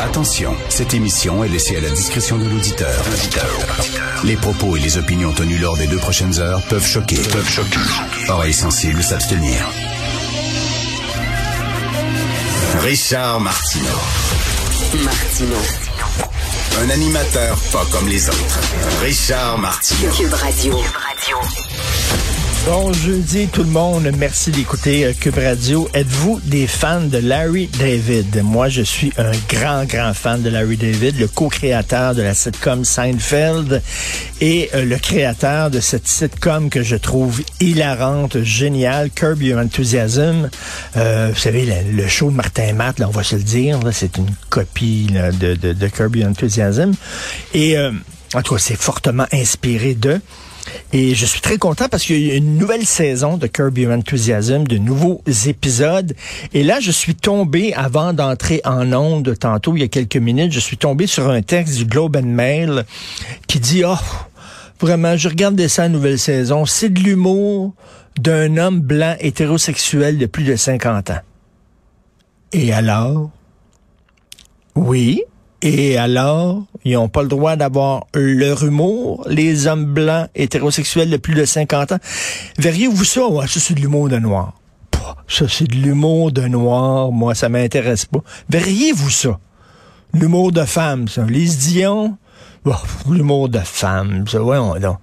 Attention, cette émission est laissée à la discrétion de l'auditeur. Les propos et les opinions tenues lors des deux prochaines heures peuvent choquer. Peuvent choquer. Oreilles sensibles s'abstenir. Richard Martineau. Martino. Un animateur pas comme les autres. Richard Martineau. Cube Radio. Bon jeudi tout le monde, merci d'écouter euh, Cube Radio. Êtes-vous des fans de Larry David? Moi, je suis un grand, grand fan de Larry David, le co-créateur de la sitcom Seinfeld et euh, le créateur de cette sitcom que je trouve hilarante, géniale, Curb Your Enthusiasm. Euh, vous savez, le, show de Martin Matt, là, on va se le dire, c'est une copie là, de, de, de Your Enthusiasm. Et euh, en tout cas, c'est fortement inspiré de... Et je suis très content parce qu'il y a une nouvelle saison de Curb Your Enthusiasm, de nouveaux épisodes. Et là, je suis tombé, avant d'entrer en onde tantôt, il y a quelques minutes, je suis tombé sur un texte du Globe and Mail qui dit, oh, vraiment, je regarde ça, nouvelle saison, c'est de l'humour d'un homme blanc hétérosexuel de plus de 50 ans. Et alors? Oui, et alors, ils n'ont pas le droit d'avoir leur humour, les hommes blancs hétérosexuels de plus de 50 ans. Verriez-vous ça? Ouais, ça, c'est de l'humour de noir. Pouah, Ça, c'est de l'humour de noir. Moi, ça m'intéresse pas. Verriez-vous ça? L'humour de femme, ça. Les Dion, oh, l'humour de femme, ça. Voyons donc.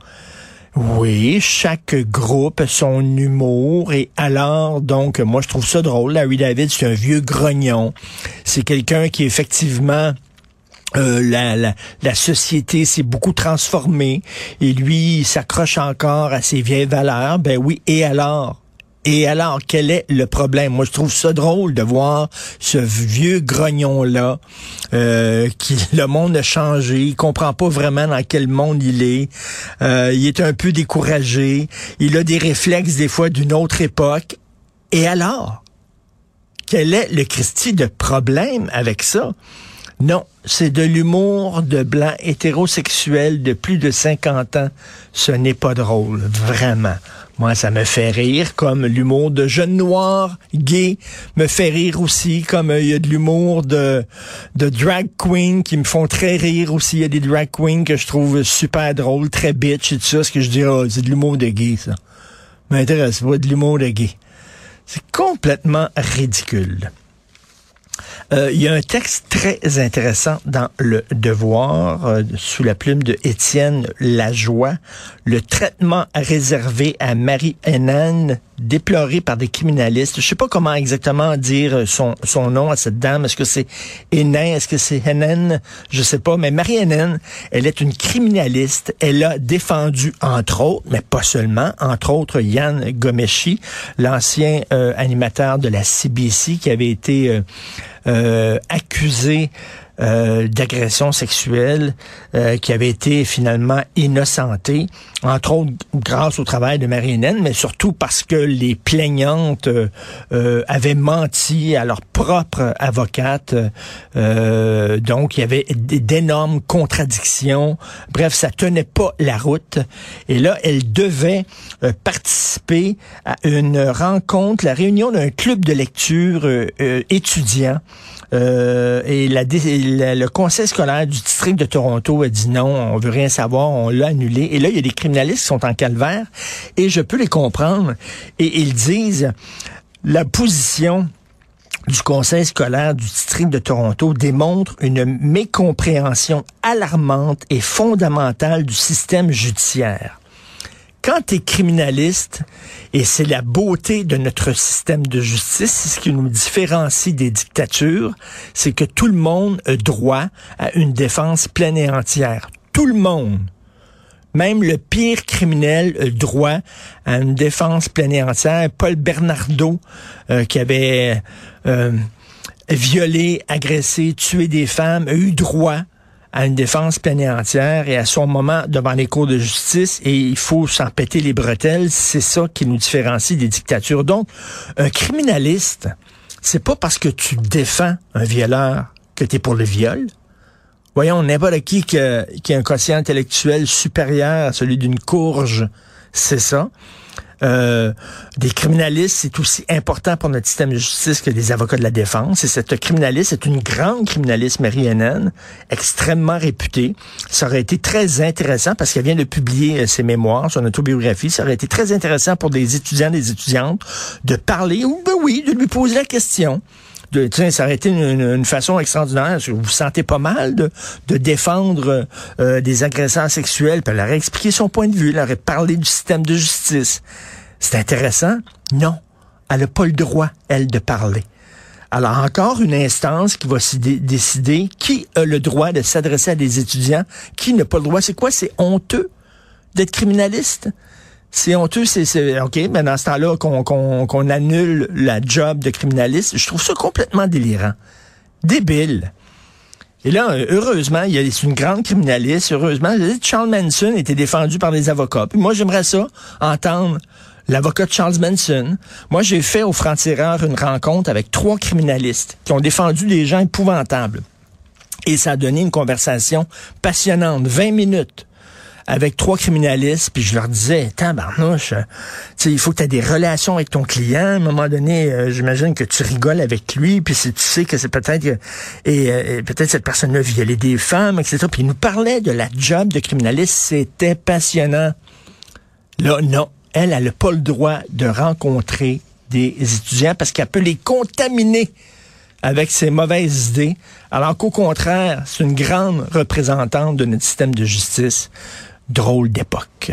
Oui, chaque groupe a son humour et alors donc moi je trouve ça drôle. Larry David c'est un vieux grognon. C'est quelqu'un qui effectivement euh, la, la, la société s'est beaucoup transformée et lui s'accroche encore à ses vieilles valeurs. Ben oui, et alors? Et alors, quel est le problème? Moi, je trouve ça drôle de voir ce vieux grognon-là, euh, qui le monde a changé, il comprend pas vraiment dans quel monde il est. Euh, il est un peu découragé. Il a des réflexes des fois d'une autre époque. Et alors? Quel est le Christi de problème avec ça? Non, c'est de l'humour de blanc hétérosexuel de plus de 50 ans. Ce n'est pas drôle, vraiment. Moi, ça me fait rire, comme l'humour de jeunes noirs gays me fait rire aussi, comme euh, il y a de l'humour de, drag queen qui me font très rire aussi. Il y a des drag queens que je trouve super drôles, très bitch et tout ça, ce que je dis, oh, c'est de l'humour de gay, ça. M'intéresse pas, de l'humour de gay. C'est complètement ridicule. Euh, il y a un texte très intéressant dans Le Devoir, euh, sous la plume de Étienne Lajoie, le traitement réservé à Marie Henan, déploré par des criminalistes. Je sais pas comment exactement dire son, son nom à cette dame. Est-ce que c'est Hénin? Est-ce que c'est Henan? Je sais pas. Mais Marie Henan, elle est une criminaliste. Elle a défendu, entre autres, mais pas seulement, entre autres, Yann Gomeshi, l'ancien euh, animateur de la CBC qui avait été euh, euh, accusé euh, d'agression sexuelle euh, qui avait été finalement innocenté, entre autres grâce au travail de Marie-Hélène, mais surtout parce que les plaignantes euh, avaient menti à leur propre avocate. donc, il y avait d'énormes contradictions. Bref, ça tenait pas la route. Et là, elle devait participer à une rencontre, la réunion d'un club de lecture étudiant. Euh, et la, le conseil scolaire du district de Toronto a dit non, on veut rien savoir, on l'a annulé. Et là, il y a des criminalistes qui sont en calvaire et je peux les comprendre. Et ils disent la position du conseil scolaire du district de Toronto démontre une mécompréhension alarmante et fondamentale du système judiciaire quand tu es criminaliste, et c'est la beauté de notre système de justice, c'est ce qui nous différencie des dictatures, c'est que tout le monde a droit à une défense pleine et entière. Tout le monde. Même le pire criminel a droit à une défense pleine et entière. Paul Bernardo, euh, qui avait euh, violé, agressé, tué des femmes, a eu droit à une défense pleine et entière et à son moment devant les cours de justice et il faut s'en péter les bretelles. C'est ça qui nous différencie des dictatures. Donc, un criminaliste, c'est pas parce que tu défends un violeur que tu es pour le viol. Voyons, n'importe qui qui a, qui a un quotient intellectuel supérieur à celui d'une courge, c'est ça. Euh, des criminalistes, c'est aussi important pour notre système de justice que des avocats de la défense. Et cette criminaliste est une grande criminaliste, Marie Hennen, extrêmement réputée. Ça aurait été très intéressant parce qu'elle vient de publier euh, ses mémoires, son autobiographie. Ça aurait été très intéressant pour des étudiants, des étudiantes de parler, ou ben oui, de lui poser la question de, ça aurait été une, façon extraordinaire. Vous vous sentez pas mal de, de défendre euh, des agresseurs sexuels. Puis elle aurait expliqué son point de vue. Elle aurait parlé du système de justice. C'est intéressant? Non. Elle n'a pas le droit, elle, de parler. Alors, encore une instance qui va décider qui a le droit de s'adresser à des étudiants, qui n'a pas le droit. C'est quoi? C'est honteux d'être criminaliste? C'est honteux, c'est OK, mais dans ce temps-là, qu'on annule la job de criminaliste, je trouve ça complètement délirant. Débile. Et là, heureusement, il y a une grande criminaliste, heureusement, Charles Manson était défendu par des avocats. Puis moi, j'aimerais ça, entendre l'avocat Charles Manson. Moi, j'ai fait au franc-tireur une rencontre avec trois criminalistes qui ont défendu des gens épouvantables. Et ça a donné une conversation passionnante, 20 minutes avec trois criminalistes, puis je leur disais, tabarnouche, euh, il faut que tu aies des relations avec ton client. À un moment donné, euh, j'imagine que tu rigoles avec lui, puis tu sais que c'est peut-être et, euh, et peut-être cette personne-là violait des femmes, etc. Puis il nous parlait de la job de criminaliste, c'était passionnant. Là, non, elle, elle n'a pas le droit de rencontrer des étudiants parce qu'elle peut les contaminer avec ses mauvaises idées, alors qu'au contraire, c'est une grande représentante de notre système de justice drôle d'époque.